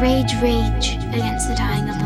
Rage, rage against the dying of